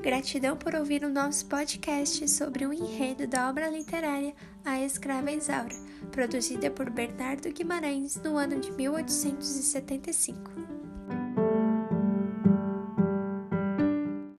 Gratidão por ouvir o nosso podcast sobre o enredo da obra literária A Escrava Isaura, produzida por Bernardo Guimarães no ano de 1875.